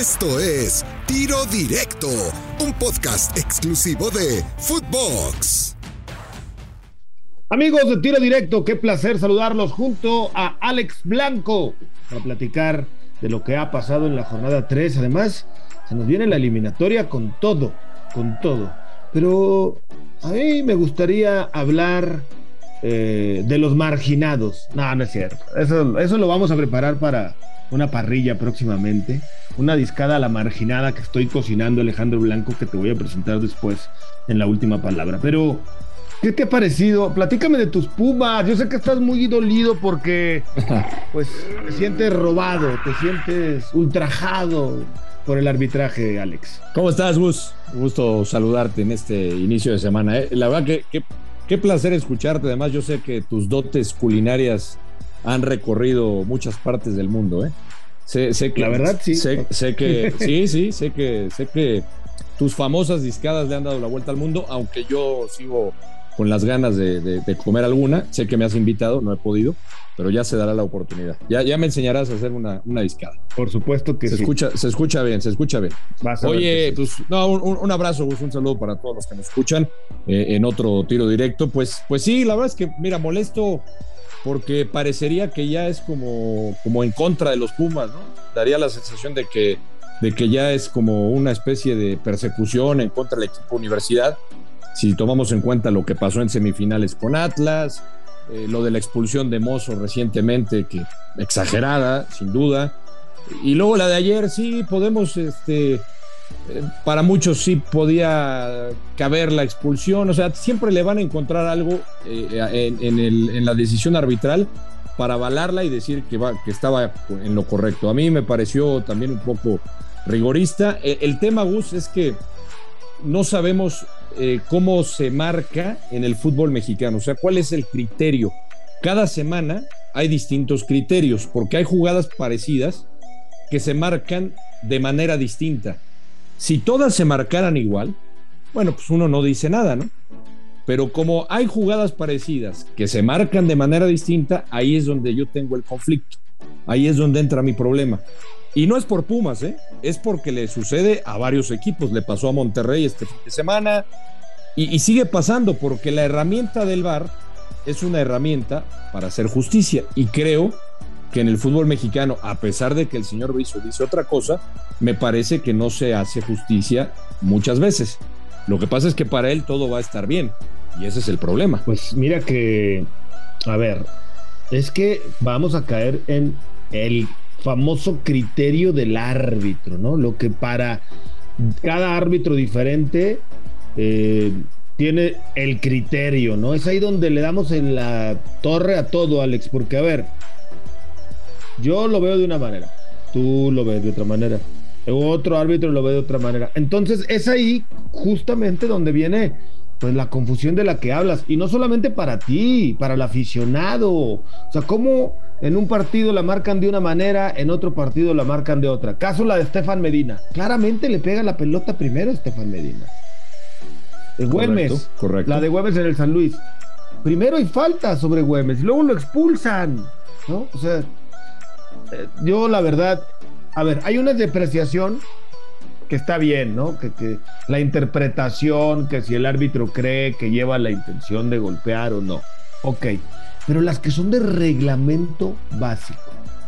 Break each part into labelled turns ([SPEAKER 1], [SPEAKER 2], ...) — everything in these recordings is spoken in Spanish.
[SPEAKER 1] Esto es Tiro Directo, un podcast exclusivo de Footbox.
[SPEAKER 2] Amigos de Tiro Directo, qué placer saludarlos junto a Alex Blanco para platicar de lo que ha pasado en la jornada 3. Además, se nos viene la eliminatoria con todo, con todo. Pero a mí me gustaría hablar eh, de los marginados. No, no es cierto. Eso, eso lo vamos a preparar para una parrilla próximamente. Una discada a la marginada que estoy cocinando, Alejandro Blanco, que te voy a presentar después en la última palabra. Pero, ¿qué te ha parecido? Platícame de tus pumas. Yo sé que estás muy dolido porque, pues, te sientes robado, te sientes ultrajado por el arbitraje, Alex.
[SPEAKER 3] ¿Cómo estás, Gus? Gusto saludarte en este inicio de semana. ¿eh? La verdad que qué placer escucharte. Además, yo sé que tus dotes culinarias han recorrido muchas partes del mundo, ¿eh?
[SPEAKER 2] Sé, que, la verdad sí.
[SPEAKER 3] Sé, que sí, sí, sé que sé que tus famosas discadas le han dado la vuelta al mundo, aunque yo sigo con las ganas de, comer alguna. Sé que me has invitado, no he podido, pero ya se dará la oportunidad. Ya, ya me enseñarás a hacer una, una discada.
[SPEAKER 2] Por supuesto que
[SPEAKER 3] se
[SPEAKER 2] sí.
[SPEAKER 3] Escucha, se escucha bien, se escucha bien. Oye, pues no, un, abrazo, un saludo para todos los que nos escuchan eh, en otro tiro directo. Pues, pues sí, la verdad es que, mira, molesto porque parecería que ya es como, como en contra de los Pumas, ¿no? Daría la sensación de que, de que ya es como una especie de persecución en contra del equipo universidad, si tomamos en cuenta lo que pasó en semifinales con Atlas, eh, lo de la expulsión de Mozo recientemente, que exagerada, sin duda, y luego la de ayer, sí, podemos este, eh, para muchos sí podía caber la expulsión, o sea, siempre le van a encontrar algo eh, en, la decisión arbitral para avalarla y decir que, va, que estaba en lo correcto. A mí me pareció también un poco rigorista. E, el, tema, Gus, es que no sabemos eh, cómo se marca en el fútbol mexicano, o sea, cuál es el criterio. Cada semana hay distintos criterios, porque hay jugadas parecidas que se marcan de manera distinta. Si todas se marcaran igual, bueno, pues uno no dice nada, ¿no? Pero como hay jugadas parecidas que se marcan de manera distinta, ahí es donde yo tengo el conflicto. Ahí es donde entra mi problema. Y no es por Pumas, ¿eh? es porque le sucede a varios equipos. Le pasó a Monterrey este fin de semana y, sigue pasando porque la herramienta del VAR es una herramienta para hacer justicia. Y creo que en el fútbol mexicano, a pesar de que el señor Brizo dice otra cosa, me parece que no se hace justicia muchas veces. Lo que pasa es que para él todo va a estar bien y ese es el problema.
[SPEAKER 2] Pues mira que, a ver, es que vamos a caer en el famoso criterio del árbitro, ¿no? Lo que para cada árbitro diferente eh, tiene el criterio, ¿no? Es ahí donde le damos en la torre a todo, Alex, porque a ver, yo lo veo de una manera, tú lo ves de otra manera, otro árbitro lo ve de otra manera. Entonces es ahí justamente donde viene pues la confusión de la que hablas y no solamente para ti, para el aficionado. O sea, cómo en un partido la marcan de una manera, en otro partido la marcan de otra. Caso la de Estefan Medina. Claramente le pega la pelota primero a Estefan Medina. De Güemes.
[SPEAKER 3] Correcto,
[SPEAKER 2] La de Güemes en el San Luis. Primero hay falta sobre Güemes, luego lo expulsan. ¿no? O sea, eh, yo la verdad, a ver, hay una depreciación que está bien, ¿no? Que, la interpretación, que si el árbitro cree que lleva la intención de golpear o no. Ok, pero las que son de reglamento básico.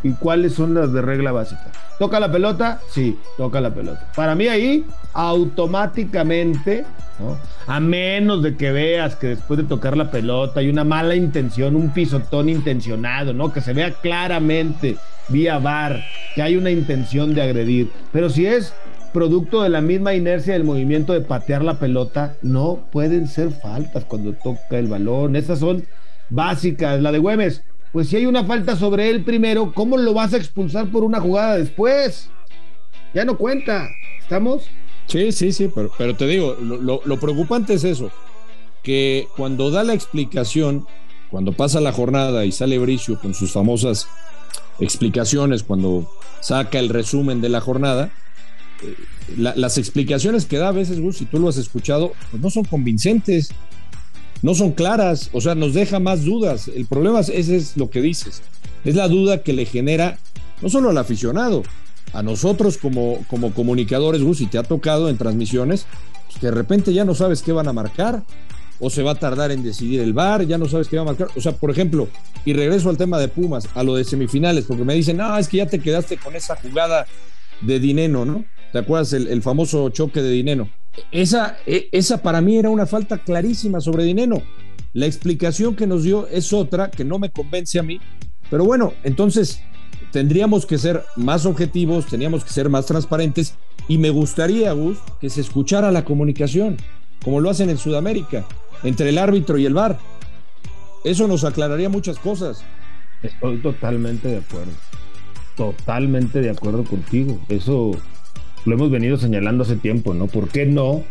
[SPEAKER 2] ¿Y cuáles son las de regla básica? ¿Toca la pelota? Sí, toca la pelota. Para mí ahí, automáticamente, ¿no? a menos de que veas que después de tocar la pelota hay una mala intención, un pisotón intencionado, ¿no? Que se vea claramente vía VAR, que hay una intención de agredir. Pero si es producto de la misma inercia del movimiento de patear la pelota, no pueden ser faltas cuando toca el balón. Esas son básicas. La de Güemes, pues si hay una falta sobre él primero, ¿cómo lo vas a expulsar por una jugada después? Ya no cuenta. ¿Estamos?
[SPEAKER 3] Sí, sí, sí, pero, te digo, lo, lo preocupante es eso, que cuando da la explicación, cuando pasa la jornada y sale Bricio con sus famosas explicaciones, cuando saca el resumen de la jornada, eh, las explicaciones que da a veces, Gus, si tú lo has escuchado, pues no son convincentes, no son claras, o sea, nos deja más dudas. El problema es, ese es lo que dices, es la duda que le genera no solo al aficionado, a nosotros como, como comunicadores, Gus, y te ha tocado en transmisiones, pues que de repente ya no sabes qué van a marcar, o se va a tardar en decidir el VAR, ya no sabes qué va a marcar. O sea, por ejemplo, y regreso al tema de Pumas, a lo de semifinales, porque me dicen, no, es que ya te quedaste con esa jugada de Dineno, ¿no? ¿Te acuerdas el, famoso choque de Dineno? Esa, e, esa para mí era una falta clarísima sobre Dineno. La explicación que nos dio es otra que no me convence a mí. Pero bueno, entonces tendríamos que ser más objetivos, teníamos que ser más transparentes y me gustaría, Gus, que se escuchara la comunicación, como lo hacen en Sudamérica entre el árbitro y el VAR. Eso nos aclararía muchas cosas.
[SPEAKER 2] Estoy totalmente de acuerdo. Totalmente de acuerdo contigo. Eso lo hemos venido señalando hace tiempo, ¿no? ¿Por qué no?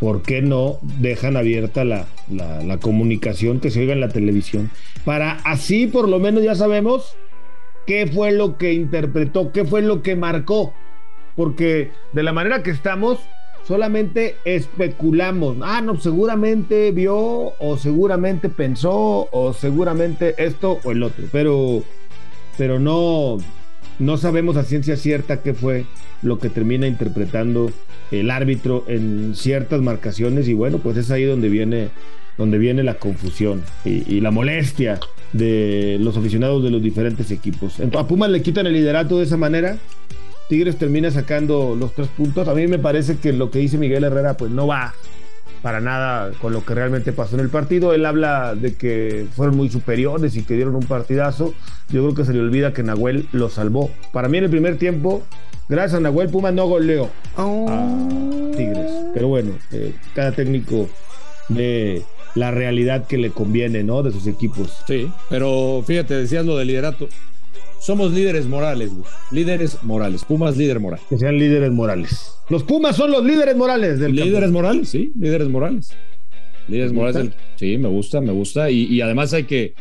[SPEAKER 2] ¿Por qué no dejan abierta la, la comunicación que se oiga en la televisión? Para así por lo menos ya sabemos qué fue lo que interpretó, qué fue lo que marcó. Porque de la manera que estamos, solamente especulamos. Ah, no, seguramente vio o seguramente pensó o seguramente esto o el otro, pero, pero no, no sabemos a ciencia cierta qué fue lo que termina interpretando el árbitro en ciertas marcaciones y bueno, pues es ahí donde viene, donde viene la confusión y, la molestia de los aficionados de los diferentes equipos. A Pumas le quitan el liderato de esa manera Tigres termina sacando los tres puntos. A mí me parece que lo que dice Miguel Herrera pues no va para nada con lo que realmente pasó en el partido. Él habla de que fueron muy superiores y que dieron un partidazo. Yo creo que se le olvida que Nahuel lo salvó. Para mí en el primer tiempo, gracias a Nahuel Puma no goleó a Tigres. Pero bueno, eh, cada técnico de la realidad que le conviene, ¿no? De sus equipos.
[SPEAKER 3] Sí, pero fíjate, decías lo del liderato. Somos líderes morales, Líderes morales. Pumas, líder moral.
[SPEAKER 2] Que sean líderes morales. Los Pumas son los líderes morales
[SPEAKER 3] del Líderes morales, sí, líderes morales. Líderes morales Sí, me gusta, me gusta. Y, además hay que,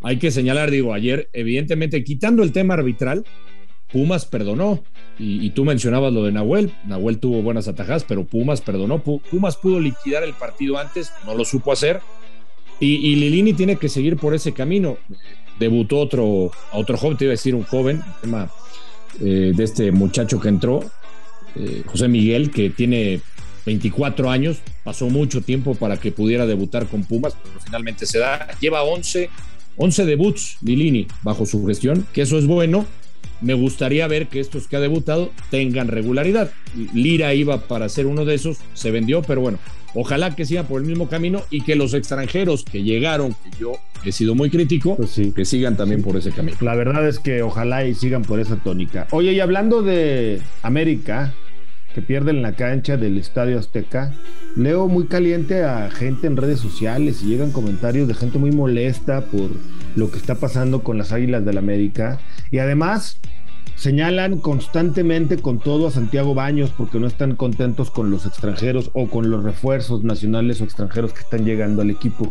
[SPEAKER 3] hay que señalar, digo, ayer, evidentemente, quitando el tema arbitral, Pumas perdonó. Y, tú mencionabas lo de Nahuel. Nahuel tuvo buenas atajadas, pero Pumas perdonó. Pumas pudo liquidar el partido antes, no lo supo hacer. Y, y Lilini tiene que seguir por ese camino debutó otro, otro joven, te iba a decir un joven, tema eh, de este muchacho que entró, eh, José Miguel, que tiene 24 años, pasó mucho tiempo para que pudiera debutar con Pumas, pero finalmente se da, lleva 11, 11 debuts Lilini bajo su gestión, que eso es bueno. Me gustaría ver que estos que ha debutado tengan regularidad. Lira iba para ser uno de esos, se vendió, pero bueno, Ojalá que siga por el mismo camino y que los extranjeros que llegaron, que yo he sido muy crítico, pues que sigan también por ese camino.
[SPEAKER 2] La verdad es que ojalá y sigan por esa tónica. Oye, y hablando de América, que pierden la cancha del Estadio Azteca, leo muy caliente a gente en redes sociales y llegan comentarios de gente muy molesta por lo que está pasando con las Águilas del América. Y además, señalan constantemente con todo a Santiago Baños porque no están contentos con los extranjeros o con los refuerzos nacionales o extranjeros que están llegando al equipo.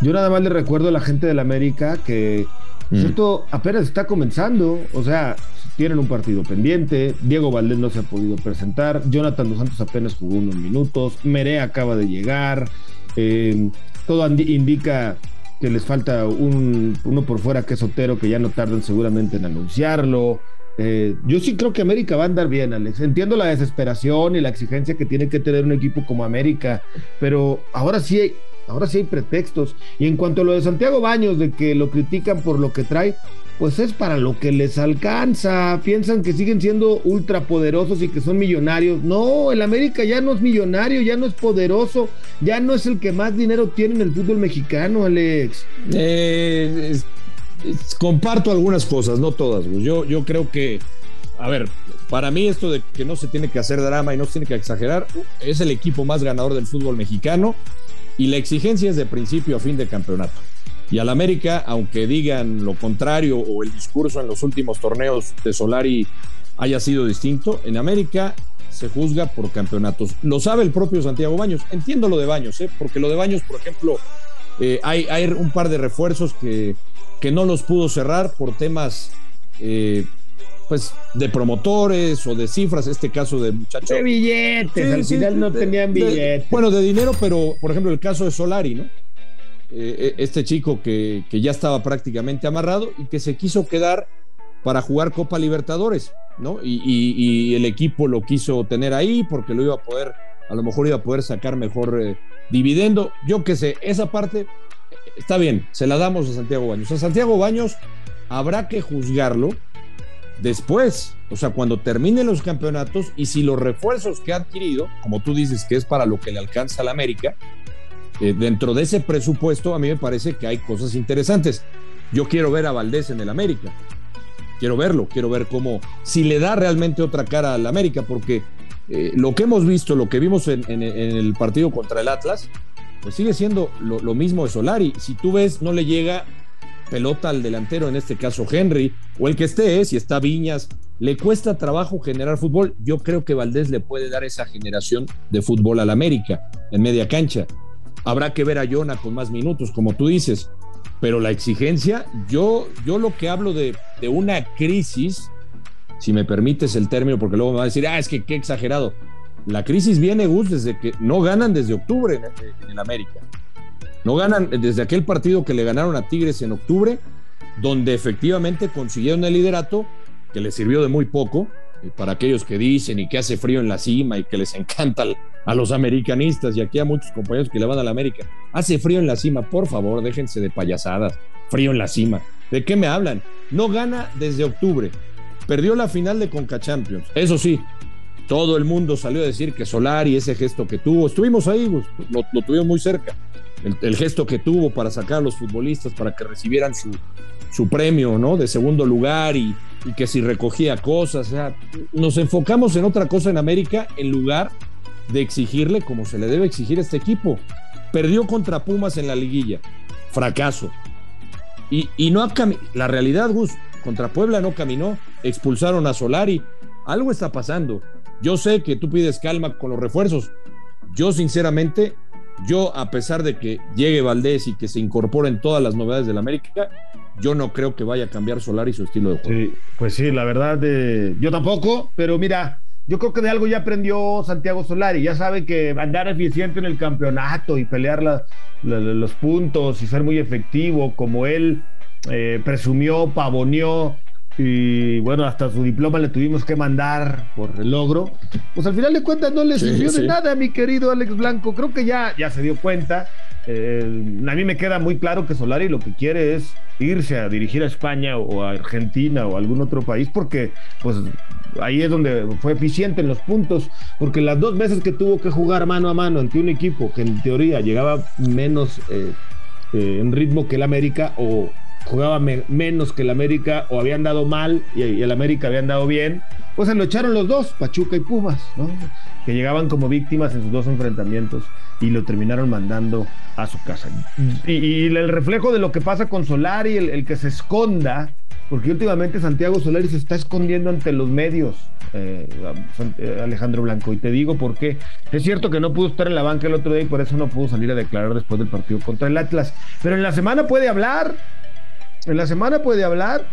[SPEAKER 2] Yo nada más le recuerdo a la gente del América que mm. esto apenas está comenzando, o sea, tienen un partido pendiente, Diego Valdés no se ha podido presentar, Jonathan Dos Santos apenas jugó unos minutos, Meré acaba de llegar, eh, todo indica que les falta un, uno por fuera que es Otero, que ya no tardan seguramente en anunciarlo. Eh, yo sí creo que América va a andar bien, Alex. Entiendo la desesperación y la exigencia que tiene que tener un equipo como América, pero ahora sí hay, ahora sí hay pretextos. Y en cuanto a lo de Santiago Baños, de que lo critican por lo que trae, pues es para lo que les alcanza. Piensan que siguen siendo ultrapoderosos y que son millonarios. No, el América ya no es millonario, ya no es poderoso, ya no es el que más dinero tiene en el fútbol mexicano, Alex.
[SPEAKER 3] Eh, comparto algunas cosas, no todas. Yo, yo creo que, a ver, para mí esto de que no se tiene que hacer drama y no se tiene que exagerar, es el equipo más ganador del fútbol mexicano y la exigencia es de principio a fin de campeonato. Y al América, aunque digan lo contrario o el discurso en los últimos torneos de Solari haya sido distinto, en América se juzga por campeonatos. Lo sabe el propio Santiago Baños. Entiendo lo de Baños, ¿eh? porque lo de Baños, por ejemplo, eh, hay, hay un par de refuerzos que que no los pudo cerrar por temas eh, pues de promotores o de cifras, este caso de muchachos.
[SPEAKER 2] De billetes, al final no tenían billetes.
[SPEAKER 3] bueno, de dinero, pero por ejemplo el caso de Solari, ¿no? Eh, este chico que, que, ya estaba prácticamente amarrado y que se quiso quedar para jugar Copa Libertadores. ¿no? Y, el equipo lo quiso tener ahí porque lo iba a poder, a lo mejor iba a poder sacar mejor eh, dividendo. Yo qué sé, esa parte está bien, se la damos a Santiago Baños. A Santiago Baños habrá que juzgarlo después, o sea, cuando terminen los campeonatos y si los refuerzos que ha adquirido, como tú dices que es para lo que le alcanza a la América, eh, dentro de ese presupuesto a mí me parece que hay cosas interesantes. Yo quiero ver a Valdés en el América. Quiero verlo, quiero ver cómo, si le da realmente otra cara al América, porque eh, lo que hemos visto, lo que vimos en, el partido contra el Atlas, pues sigue siendo lo, mismo de Solari. Si tú ves, no le llega pelota al delantero, en este caso Henry, o el que esté, ¿eh? si está Viñas, le cuesta trabajo generar fútbol. Yo creo que Valdés le puede dar esa generación de fútbol al América en media cancha. Habrá que ver a Jonah con más minutos, como tú dices, pero la exigencia, yo, yo lo que hablo de, una crisis, si me permites el término, porque luego me va a decir, ah, es que qué exagerado. La crisis viene, Gus, desde que no ganan desde octubre en, el América. No ganan desde aquel partido que le ganaron a Tigres en octubre, donde efectivamente consiguieron el liderato, que les sirvió de muy poco, eh, para aquellos que dicen y que hace frío en la cima y que les encanta a los americanistas y aquí a muchos compañeros que le van a la América. Hace frío en la cima, por favor, déjense de payasadas. Frío en la cima. ¿De qué me hablan? No gana desde octubre. Perdió la final de Conca Champions. Eso sí, todo el mundo salió a decir que Solari, ese gesto que tuvo, estuvimos ahí, lo, lo tuvimos muy cerca el, gesto que tuvo para sacar a los futbolistas para que recibieran su, su premio, ¿no? De segundo lugar y, que si recogía cosas, nos enfocamos en otra cosa en América en lugar de exigirle como se le debe exigir a este equipo. Perdió contra Pumas en la liguilla, fracaso. Y, y no ha la realidad, Gus, contra Puebla no caminó, expulsaron a Solari, algo está pasando. Yo sé que tú pides calma con los refuerzos. Yo sinceramente yo, a pesar de que llegue Valdés y que se incorporen todas las novedades del América, yo no creo que vaya a cambiar Solari su estilo de juego.
[SPEAKER 2] Sí, pues sí, la verdad, eh, yo tampoco, pero mira, yo creo que de algo ya aprendió Santiago Solari. Ya sabe que andar eficiente en el campeonato y pelear los puntos y ser muy efectivo, como él eh, presumió, pavoneó y bueno, hasta su diploma le tuvimos que mandar por el logro, pues al final de cuentas no le sirvió de nada, mi querido Alex Blanco. Creo que ya, ya se dio cuenta. Eh, a mí me queda muy claro que Solari lo que quiere es irse a dirigir a España o a Argentina o a algún otro país porque pues ahí es donde fue eficiente en los puntos porque las dos veces que tuvo que jugar mano a mano ante un equipo que en teoría llegaba menos eh, eh, en ritmo que el América o jugaba menos que el América o habían dado mal y, el América habían dado bien, pues se lo echaron los dos, Pachuca y Pumas, ¿no? que llegaban como víctimas en sus dos enfrentamientos y lo terminaron mandando a su casa. Y, el reflejo de lo que pasa con Solari, el, que se esconda, porque últimamente Santiago Solari se está escondiendo ante los medios, eh, eh, Alejandro Blanco, y te digo por qué. Es cierto que no pudo estar en la banca el otro día y por eso no pudo salir a declarar después del partido contra el Atlas, pero en la semana puede hablar, en la semana puede hablar.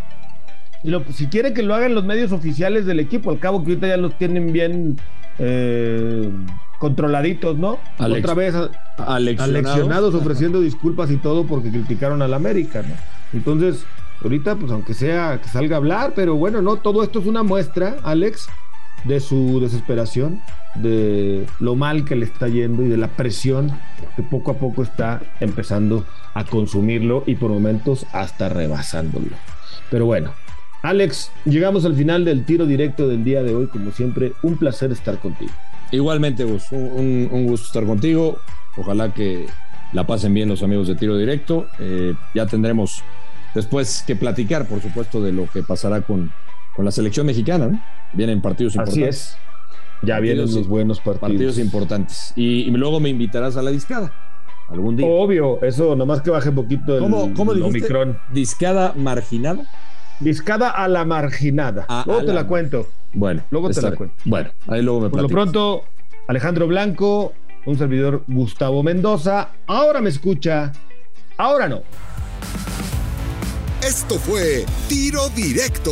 [SPEAKER 2] Y si quiere que lo hagan los medios oficiales del equipo, al cabo que ahorita ya los tienen bien eh, controladitos, ¿no? Otra vez aleccionados. ofreciendo disculpas y todo porque criticaron al América, ¿no? Entonces, ahorita, pues aunque sea que salga a hablar, pero bueno, no, todo esto es una muestra, Alex, de su desesperación, de lo mal que le está yendo y de la presión que poco a poco está empezando a consumirlo y por momentos hasta rebasándolo. Pero bueno, Alex, llegamos al final del tiro directo del día de hoy. Como siempre, un placer estar contigo.
[SPEAKER 3] Igualmente, Gus, un, gusto estar contigo. Ojalá que la pasen bien los amigos de tiro directo. Eh, ya tendremos después que platicar, por supuesto, de lo que pasará con, con la selección mexicana. Vienen partidos importantes. Así es.
[SPEAKER 2] Ya vienen los buenos partidos.
[SPEAKER 3] Partidos importantes. Y, luego me invitarás a la discada. Algún día.
[SPEAKER 2] Obvio, eso nomás que baje un poquito el,
[SPEAKER 3] ¿Cómo, cómo Omicron. ¿Discada marginada?
[SPEAKER 2] Discada a la marginada. luego te la... cuento.
[SPEAKER 3] Bueno,
[SPEAKER 2] luego te la cuento.
[SPEAKER 3] Bueno, ahí luego me
[SPEAKER 2] Por lo pronto, Alejandro Blanco, un servidor Gustavo Mendoza. Ahora me escucha, ahora no.
[SPEAKER 1] Esto fue Tiro Directo